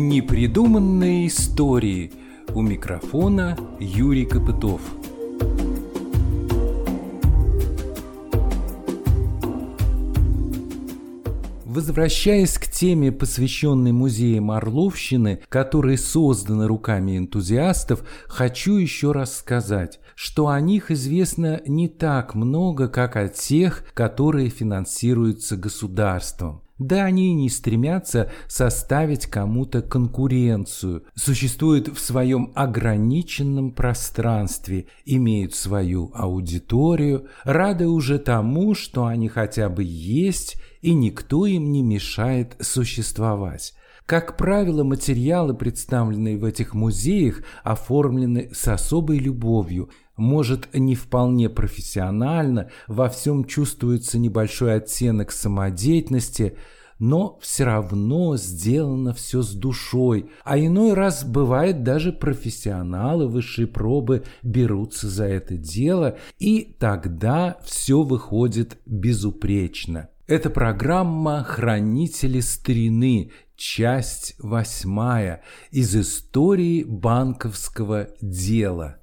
Непридуманные истории. У микрофона Юрий Копытов. Возвращаясь к теме, посвященной музеям Орловщины, которые созданы руками энтузиастов, хочу еще раз сказать, что о них известно не так много, как о тех, которые финансируются государством. Да они и не стремятся составить кому-то конкуренцию, существуют в своем ограниченном пространстве, имеют свою аудиторию, рады уже тому, что они хотя бы есть, и никто им не мешает существовать. Как правило, материалы, представленные в этих музеях, оформлены с особой любовью, может, не вполне профессионально, во всем чувствуется небольшой оттенок самодеятельности, но все равно сделано все с душой, а иной раз бывает даже профессионалы высшей пробы берутся за это дело, и тогда все выходит безупречно. Это программа «Хранители старины», часть восьмая из истории банковского дела.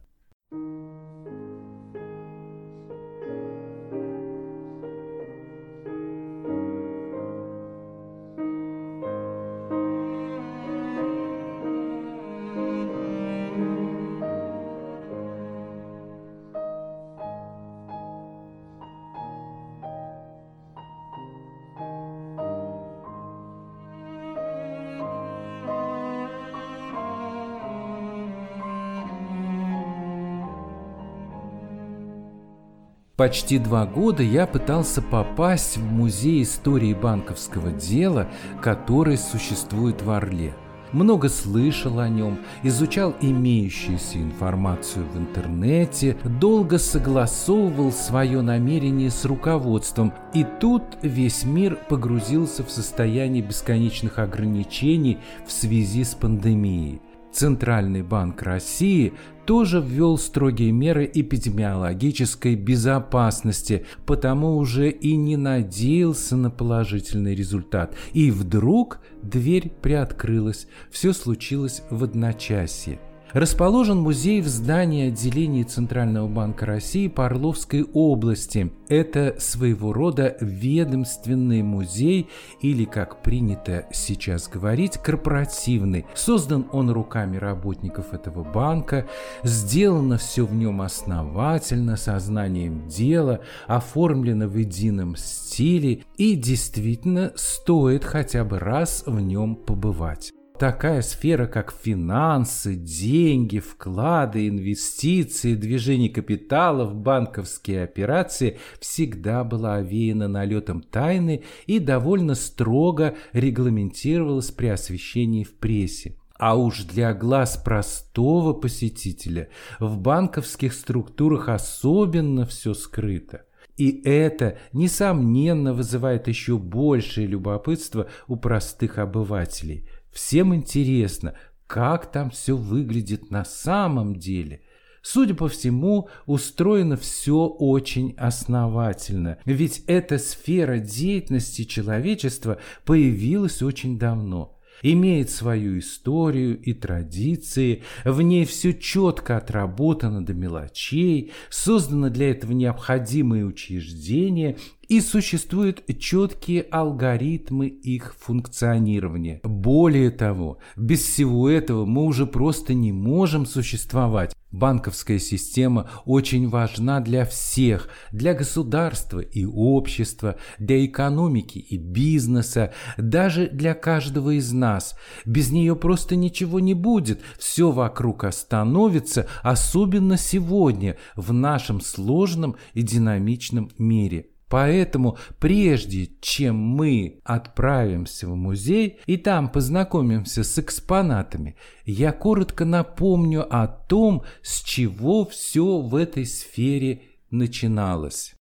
Почти два года я пытался попасть в музей истории банковского дела, который существует в Орле. Много слышал о нем, изучал имеющуюся информацию в интернете, долго согласовывал свое намерение с руководством, и тут весь мир погрузился в состояние бесконечных ограничений в связи с пандемией. Центральный банк России тоже ввел строгие меры эпидемиологической безопасности, потому уже и не надеялся на положительный результат. И вдруг дверь приоткрылась. Все случилось в одночасье. Расположен музей в здании отделения Центрального банка России по Орловской области. Это своего рода ведомственный музей или, как принято сейчас говорить, корпоративный. Создан он руками работников этого банка, сделано все в нем основательно, сознанием дела, оформлено в едином стиле и действительно стоит хотя бы раз в нем побывать. Такая сфера, как финансы, деньги, вклады, инвестиции, движение капиталов, банковские операции всегда была овеяна налетом тайны и довольно строго регламентировалась при освещении в прессе. А уж для глаз простого посетителя в банковских структурах особенно все скрыто. И это, несомненно, вызывает еще большее любопытство у простых обывателей – Всем интересно, как там все выглядит на самом деле. Судя по всему, устроено все очень основательно, ведь эта сфера деятельности человечества появилась очень давно – имеет свою историю и традиции, в ней все четко отработано до мелочей, создано для этого необходимые учреждения и существуют четкие алгоритмы их функционирования. Более того, без всего этого мы уже просто не можем существовать. Банковская система очень важна для всех, для государства и общества, для экономики и бизнеса, даже для каждого из нас. Без нее просто ничего не будет, все вокруг остановится, особенно сегодня, в нашем сложном и динамичном мире. Поэтому прежде чем мы отправимся в музей и там познакомимся с экспонатами, я коротко напомню о том, с чего все в этой сфере начиналось.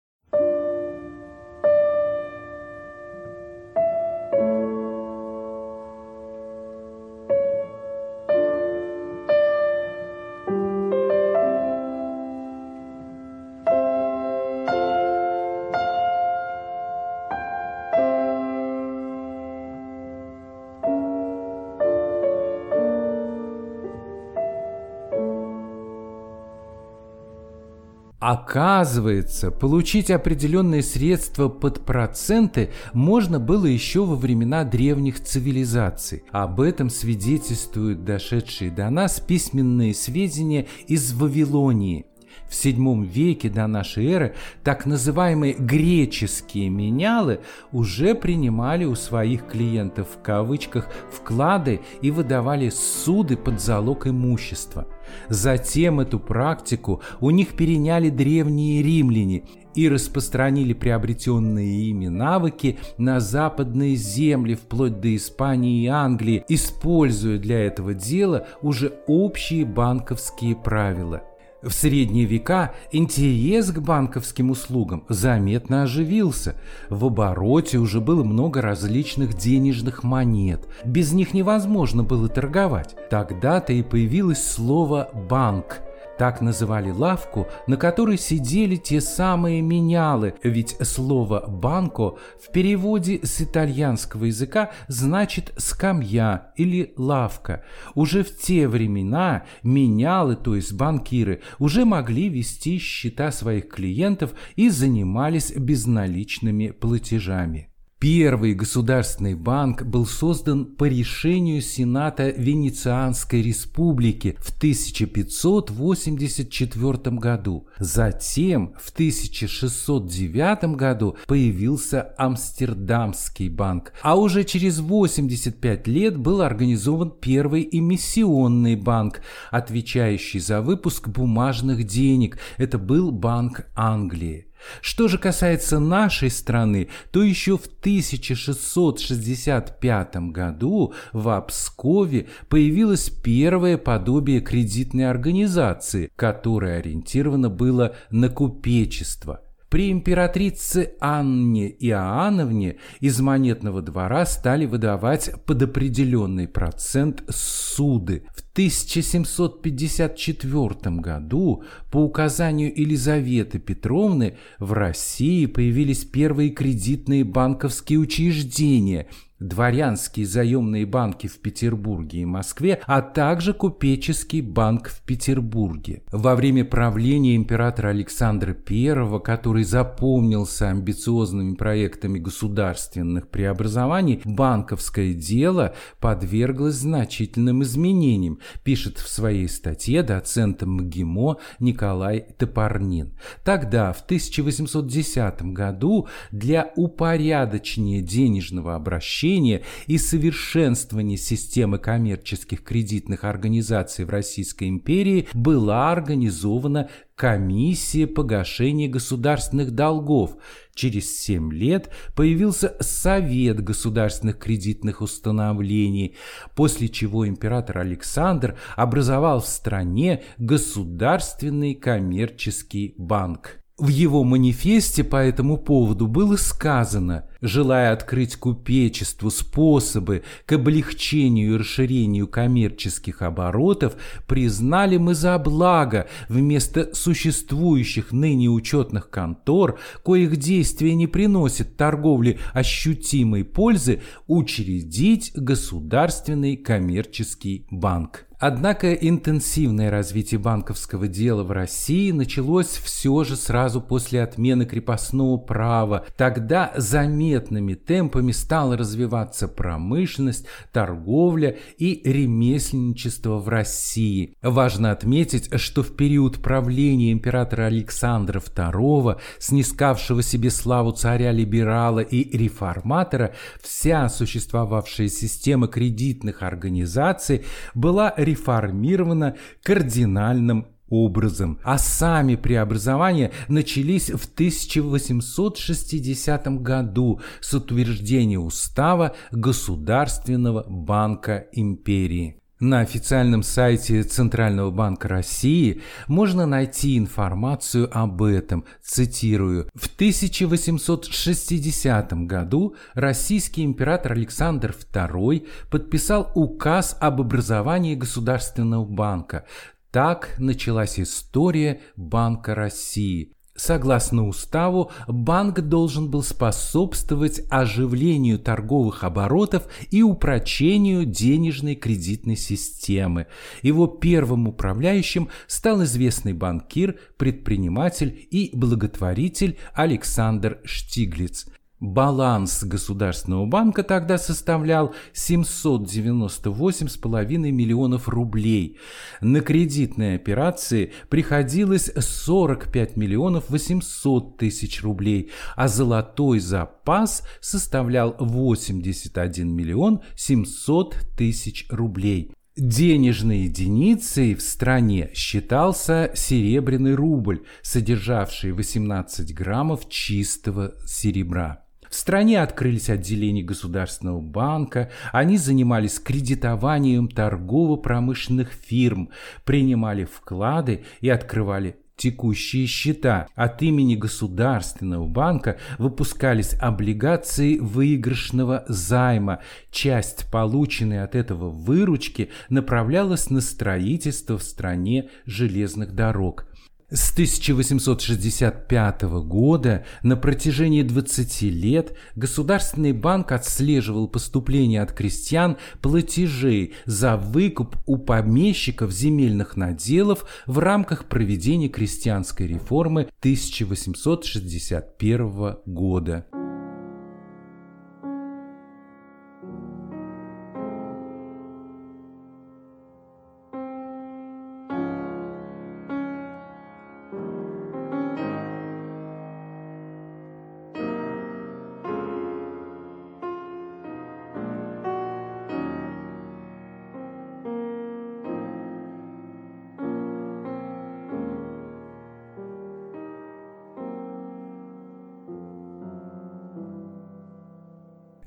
Оказывается, получить определенные средства под проценты можно было еще во времена древних цивилизаций. Об этом свидетельствуют дошедшие до нас письменные сведения из Вавилонии – в VII веке до нашей эры так называемые греческие менялы уже принимали у своих клиентов в кавычках вклады и выдавали суды под залог имущества. Затем эту практику у них переняли древние римляне и распространили приобретенные ими навыки на западные земли вплоть до Испании и Англии, используя для этого дела уже общие банковские правила – в средние века интерес к банковским услугам заметно оживился. В обороте уже было много различных денежных монет. Без них невозможно было торговать. Тогда-то и появилось слово «банк», так называли лавку, на которой сидели те самые менялы, ведь слово «банко» в переводе с итальянского языка значит «скамья» или «лавка». Уже в те времена менялы, то есть банкиры, уже могли вести счета своих клиентов и занимались безналичными платежами. Первый государственный банк был создан по решению Сената Венецианской республики в 1584 году. Затем в 1609 году появился Амстердамский банк, а уже через 85 лет был организован первый эмиссионный банк, отвечающий за выпуск бумажных денег. Это был Банк Англии. Что же касается нашей страны, то еще в 1665 году в Обскове появилось первое подобие кредитной организации, которое ориентировано было на купечество. При императрице Анне Иоанновне из монетного двора стали выдавать под определенный процент суды. В 1754 году по указанию Елизаветы Петровны в России появились первые кредитные банковские учреждения – дворянские заемные банки в Петербурге и Москве, а также купеческий банк в Петербурге. Во время правления императора Александра I, который запомнился амбициозными проектами государственных преобразований, банковское дело подверглось значительным изменениям, пишет в своей статье доцент МГИМО Николай Топорнин. Тогда, в 1810 году, для упорядочения денежного обращения улучшения и совершенствования системы коммерческих кредитных организаций в Российской империи была организована комиссия погашения государственных долгов. Через семь лет появился Совет государственных кредитных установлений, после чего император Александр образовал в стране Государственный коммерческий банк. В его манифесте по этому поводу было сказано, желая открыть купечеству способы к облегчению и расширению коммерческих оборотов, признали мы за благо вместо существующих ныне учетных контор, коих действия не приносят торговле ощутимой пользы, учредить государственный коммерческий банк. Однако интенсивное развитие банковского дела в России началось все же сразу после отмены крепостного права. Тогда заметными темпами стала развиваться промышленность, торговля и ремесленничество в России. Важно отметить, что в период правления императора Александра II, снискавшего себе славу царя-либерала и реформатора, вся существовавшая система кредитных организаций была реформирована реформирована кардинальным образом, а сами преобразования начались в 1860 году с утверждения устава Государственного банка империи. На официальном сайте Центрального банка России можно найти информацию об этом. Цитирую. В 1860 году российский император Александр II подписал указ об образовании Государственного банка. Так началась история Банка России. Согласно уставу, банк должен был способствовать оживлению торговых оборотов и упрочению денежной кредитной системы. Его первым управляющим стал известный банкир, предприниматель и благотворитель Александр Штиглиц – Баланс Государственного банка тогда составлял 798,5 миллионов рублей. На кредитные операции приходилось 45 миллионов 800 тысяч рублей, а золотой запас составлял 81 миллион 700 тысяч рублей. Денежной единицей в стране считался серебряный рубль, содержавший 18 граммов чистого серебра. В стране открылись отделения Государственного банка, они занимались кредитованием торгово-промышленных фирм, принимали вклады и открывали текущие счета. От имени Государственного банка выпускались облигации выигрышного займа. Часть полученной от этого выручки направлялась на строительство в стране железных дорог. С 1865 года на протяжении 20 лет Государственный банк отслеживал поступления от крестьян платежей за выкуп у помещиков земельных наделов в рамках проведения крестьянской реформы 1861 года.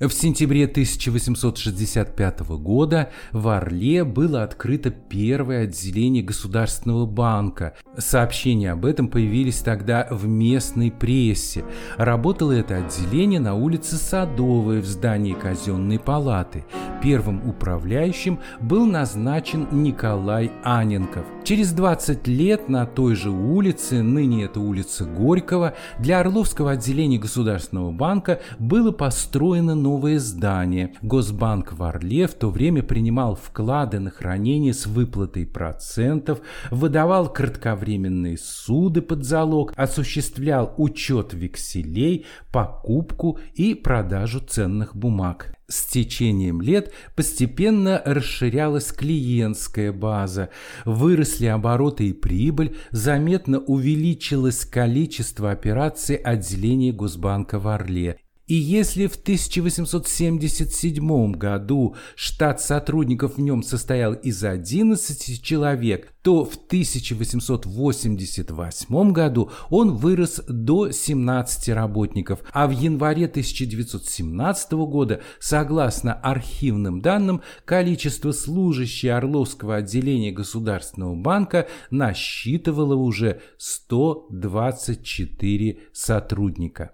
В сентябре 1865 года в Орле было открыто первое отделение Государственного банка. Сообщения об этом появились тогда в местной прессе. Работало это отделение на улице Садовой в здании казенной палаты. Первым управляющим был назначен Николай Аненков. Через 20 лет на той же улице, ныне это улица Горького, для Орловского отделения Государственного банка было построено новое здание. Госбанк в Орле в то время принимал вклады на хранение с выплатой процентов, выдавал кратковременные суды под залог, осуществлял учет векселей, покупку и продажу ценных бумаг. С течением лет постепенно расширялась клиентская база, выросли обороты и прибыль, заметно увеличилось количество операций отделения Госбанка в Орле и если в 1877 году штат сотрудников в нем состоял из 11 человек, то в 1888 году он вырос до 17 работников, а в январе 1917 года, согласно архивным данным, количество служащих Орловского отделения Государственного банка насчитывало уже 124 сотрудника.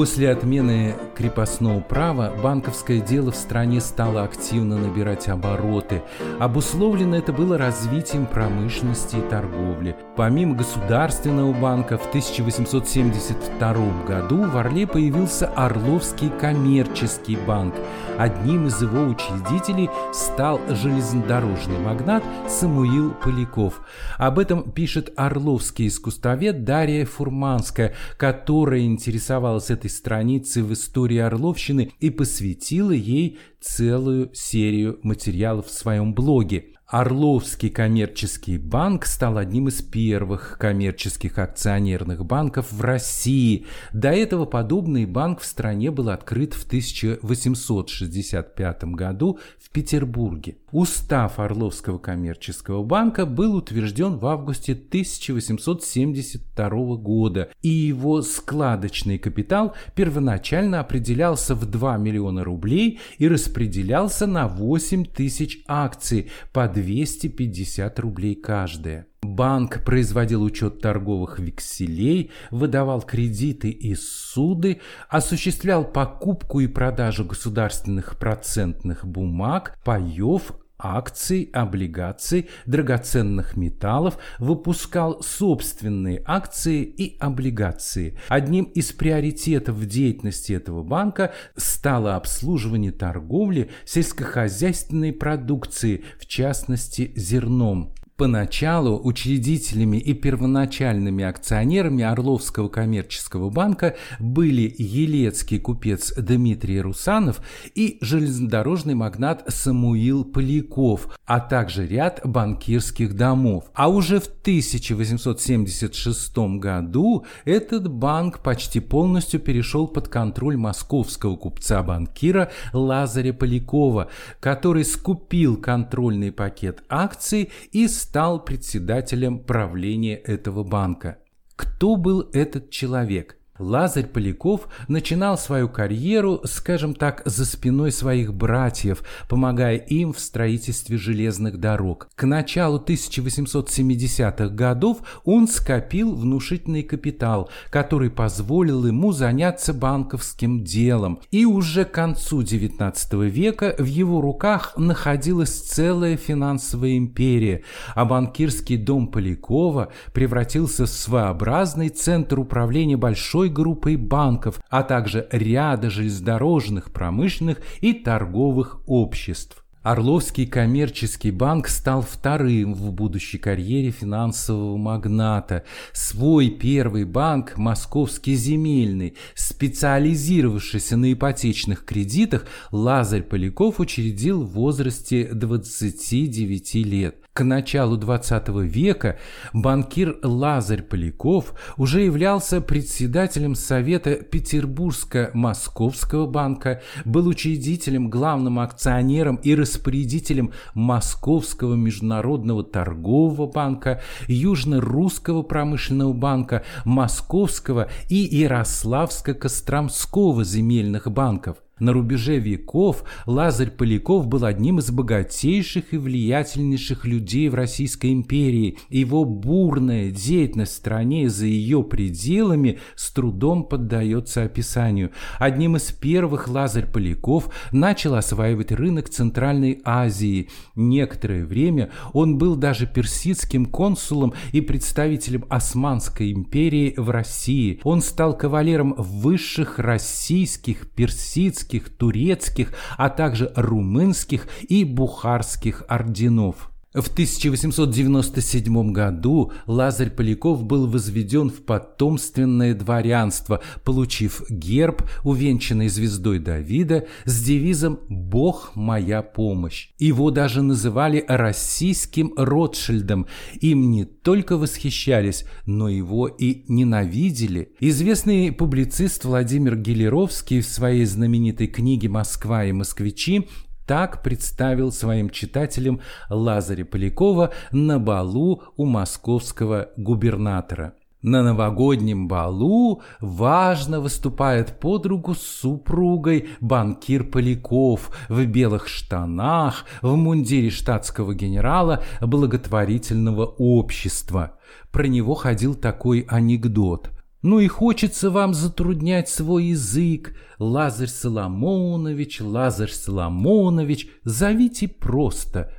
После отмены крепостного права банковское дело в стране стало активно набирать обороты. Обусловлено это было развитием промышленности и торговли. Помимо Государственного банка в 1872 году в Орле появился Орловский коммерческий банк. Одним из его учредителей стал железнодорожный магнат Самуил Поляков. Об этом пишет орловский искусствовед Дарья Фурманская, которая интересовалась этой страницей в истории Орловщины и посвятила ей целую серию материалов в своем блоге. Орловский коммерческий банк стал одним из первых коммерческих акционерных банков в России. До этого подобный банк в стране был открыт в 1865 году в Петербурге. Устав Орловского коммерческого банка был утвержден в августе 1872 года, и его складочный капитал первоначально определялся в 2 миллиона рублей и распределялся на 8 тысяч акций под 250 рублей каждая. Банк производил учет торговых векселей, выдавал кредиты и суды, осуществлял покупку и продажу государственных процентных бумаг, паев, акций, облигаций, драгоценных металлов, выпускал собственные акции и облигации. Одним из приоритетов деятельности этого банка стало обслуживание торговли сельскохозяйственной продукции, в частности зерном. Поначалу учредителями и первоначальными акционерами Орловского коммерческого банка были елецкий купец Дмитрий Русанов и железнодорожный магнат Самуил Поляков, а также ряд банкирских домов. А уже в 1876 году этот банк почти полностью перешел под контроль московского купца-банкира Лазаря Полякова, который скупил контрольный пакет акций и стал стал председателем правления этого банка. Кто был этот человек? Лазарь Поляков начинал свою карьеру, скажем так, за спиной своих братьев, помогая им в строительстве железных дорог. К началу 1870-х годов он скопил внушительный капитал, который позволил ему заняться банковским делом. И уже к концу XIX века в его руках находилась целая финансовая империя, а банкирский дом Полякова превратился в своеобразный центр управления большой группой банков, а также ряда железнодорожных, промышленных и торговых обществ. Орловский коммерческий банк стал вторым в будущей карьере финансового магната. Свой первый банк, Московский земельный, специализировавшийся на ипотечных кредитах, Лазарь Поляков учредил в возрасте 29 лет. К началу XX века банкир Лазарь Поляков уже являлся председателем Совета Петербургско-Московского банка, был учредителем, главным акционером и распорядителем Московского международного торгового банка, Южно-Русского промышленного банка, Московского и Ярославско-Костромского земельных банков – на рубеже веков Лазарь Поляков был одним из богатейших и влиятельнейших людей в Российской империи. Его бурная деятельность в стране и за ее пределами с трудом поддается описанию. Одним из первых Лазарь Поляков начал осваивать рынок Центральной Азии. Некоторое время он был даже персидским консулом и представителем Османской империи в России. Он стал кавалером высших российских, персидских, армянских, турецких, а также румынских и бухарских орденов. В 1897 году Лазарь Поляков был возведен в потомственное дворянство, получив герб, увенчанный звездой Давида, с девизом «Бог моя помощь». Его даже называли российским Ротшильдом. Им не только восхищались, но его и ненавидели. Известный публицист Владимир Гелеровский в своей знаменитой книге «Москва и москвичи» Так представил своим читателям Лазаря Полякова на балу у московского губернатора. На новогоднем балу важно выступает под руку с супругой банкир Поляков в белых штанах, в мундире штатского генерала благотворительного общества. Про него ходил такой анекдот – ну и хочется вам затруднять свой язык. Лазарь Соломонович, Лазарь Соломонович, зовите просто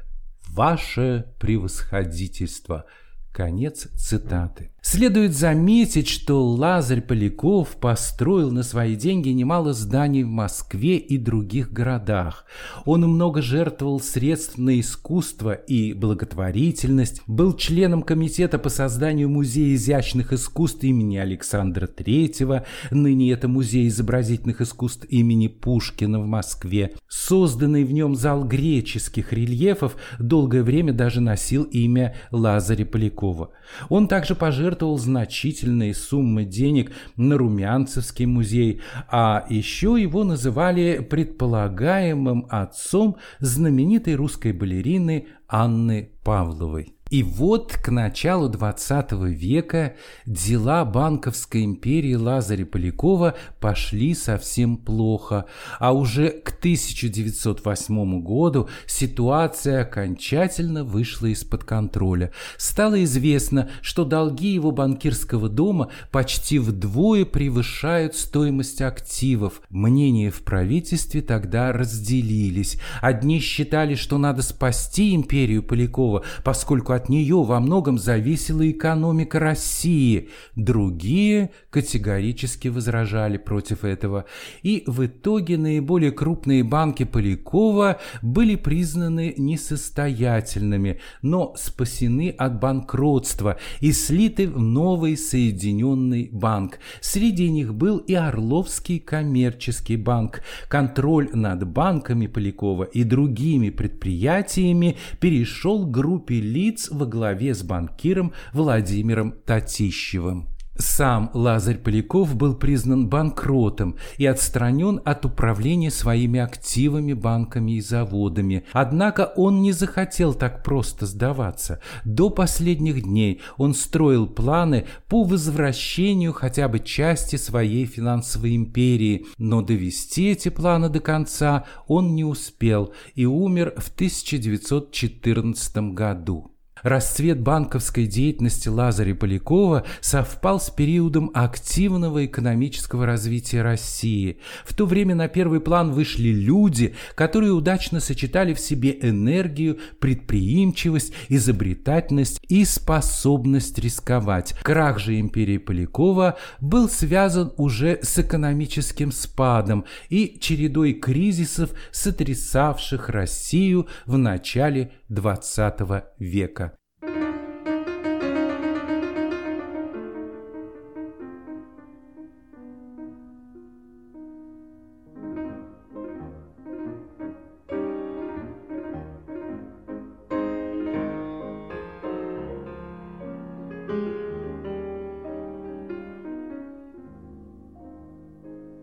«Ваше превосходительство». Конец цитаты. Следует заметить, что Лазарь Поляков построил на свои деньги немало зданий в Москве и других городах. Он много жертвовал средств на искусство и благотворительность, был членом комитета по созданию Музея изящных искусств имени Александра III, ныне это Музей изобразительных искусств имени Пушкина в Москве. Созданный в нем зал греческих рельефов долгое время даже носил имя Лазаря Полякова. Он также пожертвовал пожертвовал значительные суммы денег на Румянцевский музей, а еще его называли предполагаемым отцом знаменитой русской балерины Анны Павловой. И вот к началу 20 века дела банковской империи Лазаря Полякова пошли совсем плохо, а уже к 1908 году ситуация окончательно вышла из-под контроля. Стало известно, что долги его банкирского дома почти вдвое превышают стоимость активов. Мнения в правительстве тогда разделились. Одни считали, что надо спасти империю Полякова, поскольку от нее во многом зависела экономика России. Другие категорически возражали против этого. И в итоге наиболее крупные банки Полякова были признаны несостоятельными, но спасены от банкротства и слиты в новый соединенный банк. Среди них был и Орловский коммерческий банк. Контроль над банками Полякова и другими предприятиями перешел к группе лиц во главе с банкиром Владимиром Татищевым. Сам Лазарь Поляков был признан банкротом и отстранен от управления своими активами, банками и заводами. Однако он не захотел так просто сдаваться. До последних дней он строил планы по возвращению хотя бы части своей финансовой империи, но довести эти планы до конца он не успел и умер в 1914 году. Расцвет банковской деятельности Лазаря Полякова совпал с периодом активного экономического развития России. В то время на первый план вышли люди, которые удачно сочетали в себе энергию, предприимчивость, изобретательность и способность рисковать. Крах же империи Полякова был связан уже с экономическим спадом и чередой кризисов, сотрясавших Россию в начале XX века.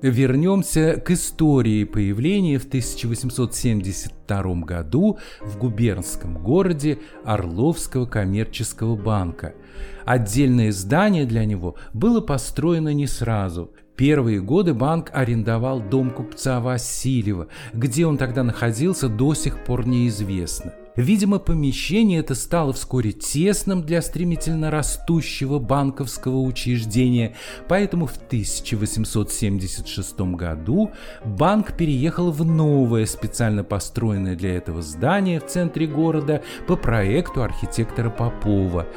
Вернемся к истории появления в 1872 году в губернском городе Орловского коммерческого банка. Отдельное здание для него было построено не сразу. Первые годы банк арендовал дом купца Васильева, где он тогда находился до сих пор неизвестно. Видимо, помещение это стало вскоре тесным для стремительно растущего банковского учреждения, поэтому в 1876 году банк переехал в новое специально построенное для этого здание в центре города по проекту архитектора Попова.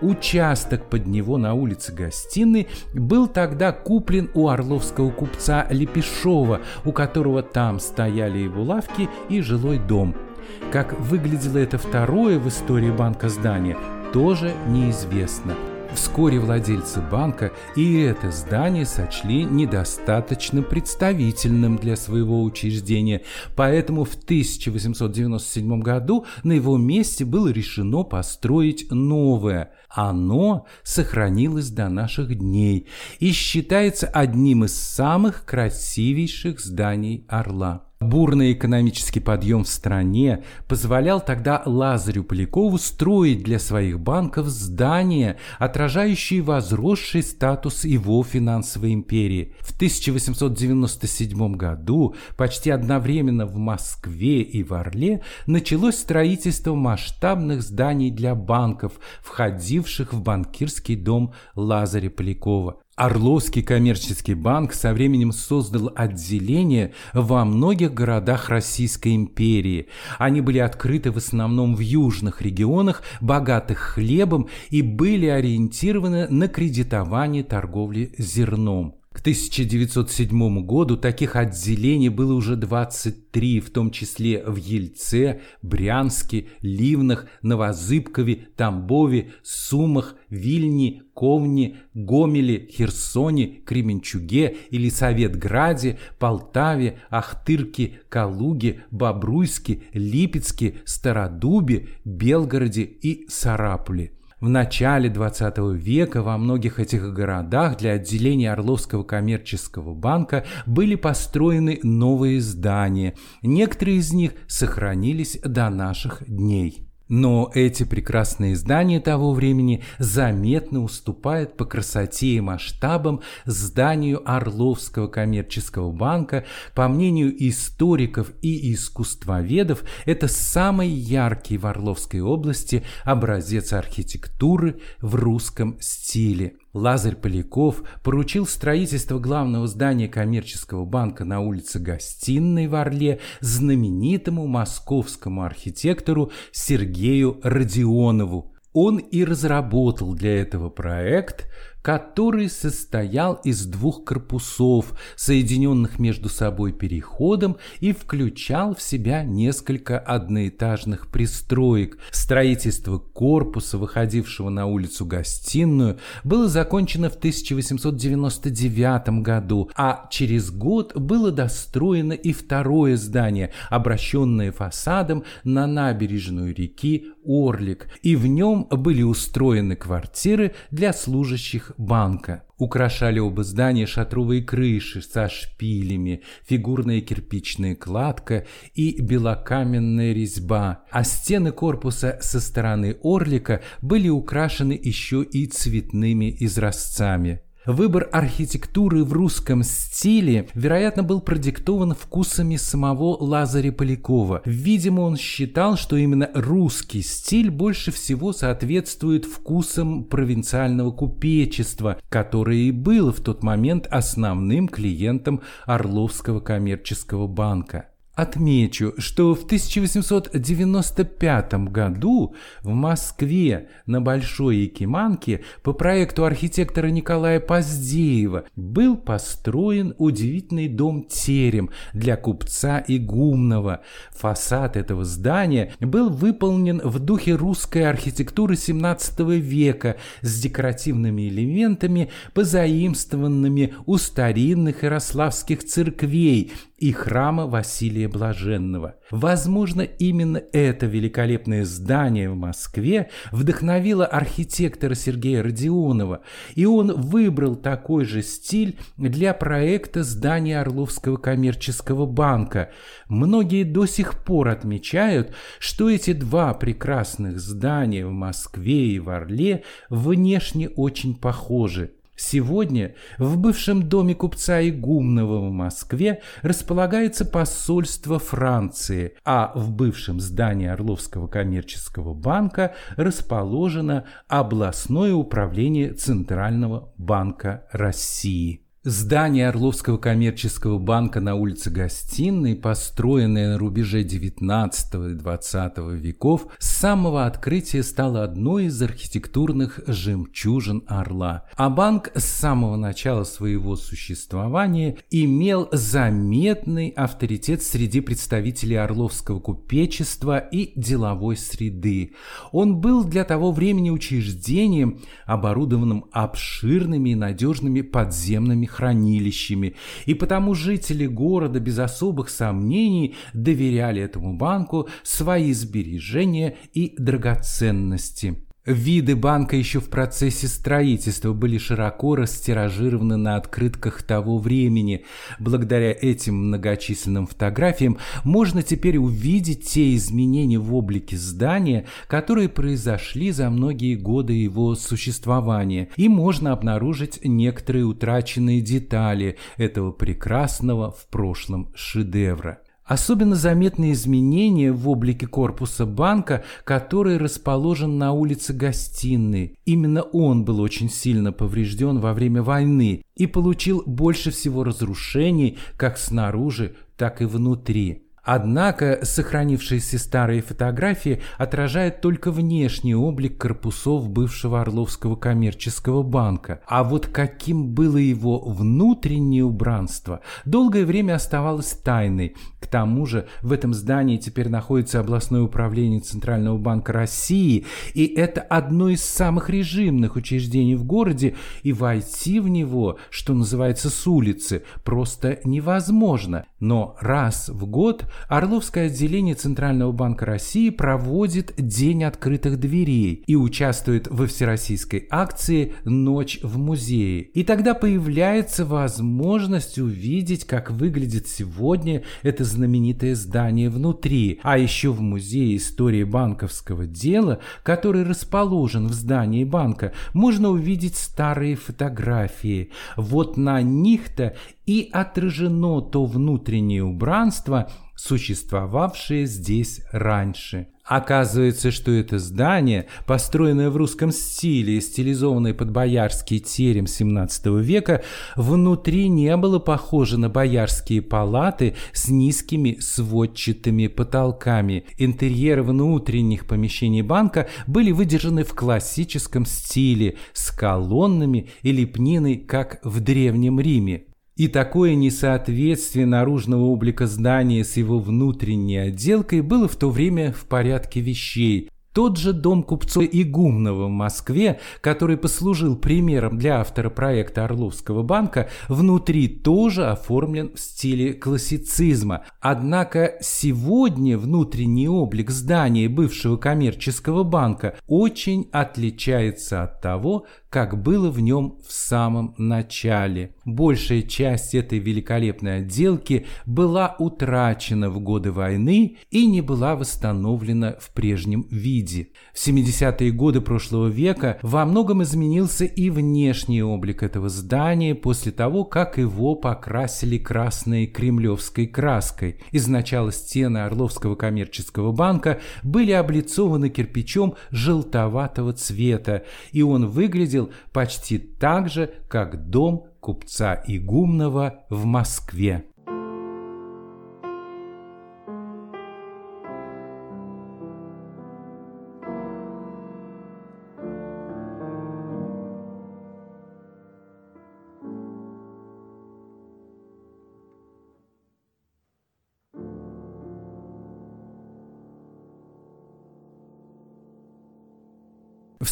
Участок под него на улице Гостиной был тогда куплен у орловского купца Лепешова, у которого там стояли его лавки и жилой дом – как выглядело это второе в истории банка здание, тоже неизвестно. Вскоре владельцы банка и это здание сочли недостаточно представительным для своего учреждения, поэтому в 1897 году на его месте было решено построить новое. Оно сохранилось до наших дней и считается одним из самых красивейших зданий Орла. Бурный экономический подъем в стране позволял тогда Лазарю Полякову строить для своих банков здания, отражающие возросший статус его финансовой империи. В 1897 году почти одновременно в Москве и в Орле началось строительство масштабных зданий для банков, входивших в банкирский дом Лазаря Полякова. Орловский коммерческий банк со временем создал отделения во многих городах Российской империи. Они были открыты в основном в южных регионах, богатых хлебом и были ориентированы на кредитование торговли зерном. К 1907 году таких отделений было уже 23, в том числе в Ельце, Брянске, Ливнах, Новозыбкове, Тамбове, Сумах, Вильне, Ковне, Гомеле, Херсоне, Кременчуге или Советграде, Полтаве, Ахтырке, Калуге, Бобруйске, Липецке, Стародубе, Белгороде и Сарапуле. В начале 20 века во многих этих городах для отделения Орловского коммерческого банка были построены новые здания. Некоторые из них сохранились до наших дней. Но эти прекрасные здания того времени заметно уступают по красоте и масштабам зданию Орловского коммерческого банка. По мнению историков и искусствоведов, это самый яркий в Орловской области образец архитектуры в русском стиле. Лазарь Поляков поручил строительство главного здания коммерческого банка на улице Гостиной в Орле знаменитому московскому архитектору Сергею Родионову. Он и разработал для этого проект – который состоял из двух корпусов, соединенных между собой переходом и включал в себя несколько одноэтажных пристроек. Строительство корпуса, выходившего на улицу Гостиную, было закончено в 1899 году, а через год было достроено и второе здание, обращенное фасадом на набережную реки Орлик, и в нем были устроены квартиры для служащих банка. Украшали оба здания шатровые крыши со шпилями, фигурная кирпичная кладка и белокаменная резьба, а стены корпуса со стороны орлика были украшены еще и цветными изразцами. Выбор архитектуры в русском стиле, вероятно, был продиктован вкусами самого Лазаря Полякова. Видимо, он считал, что именно русский стиль больше всего соответствует вкусам провинциального купечества, которое и было в тот момент основным клиентом Орловского коммерческого банка. Отмечу, что в 1895 году в Москве на Большой Якиманке по проекту архитектора Николая Поздеева был построен удивительный дом-терем для купца Игумнова. Фасад этого здания был выполнен в духе русской архитектуры XVII века с декоративными элементами, позаимствованными у старинных ярославских церквей и храма Василия Блаженного. Возможно, именно это великолепное здание в Москве вдохновило архитектора Сергея Родионова, и он выбрал такой же стиль для проекта здания Орловского коммерческого банка. Многие до сих пор отмечают, что эти два прекрасных здания в Москве и в Орле внешне очень похожи. Сегодня в бывшем доме купца Игумнова в Москве располагается посольство Франции, а в бывшем здании Орловского коммерческого банка расположено областное управление Центрального банка России. Здание Орловского коммерческого банка на улице Гостиной, построенное на рубеже XIX и XX веков, с самого открытия стало одной из архитектурных жемчужин Орла. А банк с самого начала своего существования имел заметный авторитет среди представителей Орловского купечества и деловой среды. Он был для того времени учреждением, оборудованным обширными и надежными подземными хранилищами, и потому жители города без особых сомнений доверяли этому банку свои сбережения и драгоценности. Виды банка еще в процессе строительства были широко растиражированы на открытках того времени. Благодаря этим многочисленным фотографиям можно теперь увидеть те изменения в облике здания, которые произошли за многие годы его существования. И можно обнаружить некоторые утраченные детали этого прекрасного в прошлом шедевра. Особенно заметны изменения в облике корпуса банка, который расположен на улице Гостиной. Именно он был очень сильно поврежден во время войны и получил больше всего разрушений как снаружи, так и внутри. Однако сохранившиеся старые фотографии отражают только внешний облик корпусов бывшего Орловского коммерческого банка, а вот каким было его внутреннее убранство, долгое время оставалось тайной. К тому же в этом здании теперь находится областное управление Центрального банка России, и это одно из самых режимных учреждений в городе, и войти в него, что называется, с улицы, просто невозможно. Но раз в год Орловское отделение Центрального банка России проводит День открытых дверей и участвует во всероссийской акции «Ночь в музее». И тогда появляется возможность увидеть, как выглядит сегодня это знаменитое здание внутри. А еще в Музее истории банковского дела, который расположен в здании банка, можно увидеть старые фотографии. Вот на них-то и отражено то внутреннее убранство, существовавшее здесь раньше. Оказывается, что это здание, построенное в русском стиле и стилизованное под боярский терем XVII века, внутри не было похоже на боярские палаты с низкими сводчатыми потолками. Интерьеры внутренних помещений банка были выдержаны в классическом стиле с колоннами и лепниной, как в Древнем Риме. И такое несоответствие наружного облика здания с его внутренней отделкой было в то время в порядке вещей. Тот же дом купцов Игумного в Москве, который послужил примером для автора проекта Орловского банка, внутри тоже оформлен в стиле классицизма. Однако сегодня внутренний облик здания бывшего коммерческого банка очень отличается от того, как было в нем в самом начале. Большая часть этой великолепной отделки была утрачена в годы войны и не была восстановлена в прежнем виде. В 70-е годы прошлого века во многом изменился и внешний облик этого здания после того, как его покрасили красной кремлевской краской. Изначально стены Орловского коммерческого банка были облицованы кирпичом желтоватого цвета, и он выглядел выглядел почти так же, как дом купца Игумного в Москве.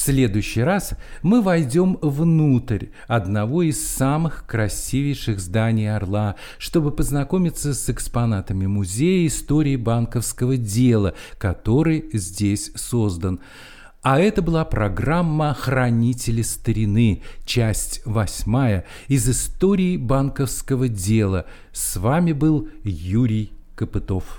Следующий раз мы войдем внутрь одного из самых красивейших зданий Орла, чтобы познакомиться с экспонатами музея истории банковского дела, который здесь создан. А это была программа «Хранители старины», часть восьмая из истории банковского дела. С вами был Юрий Копытов.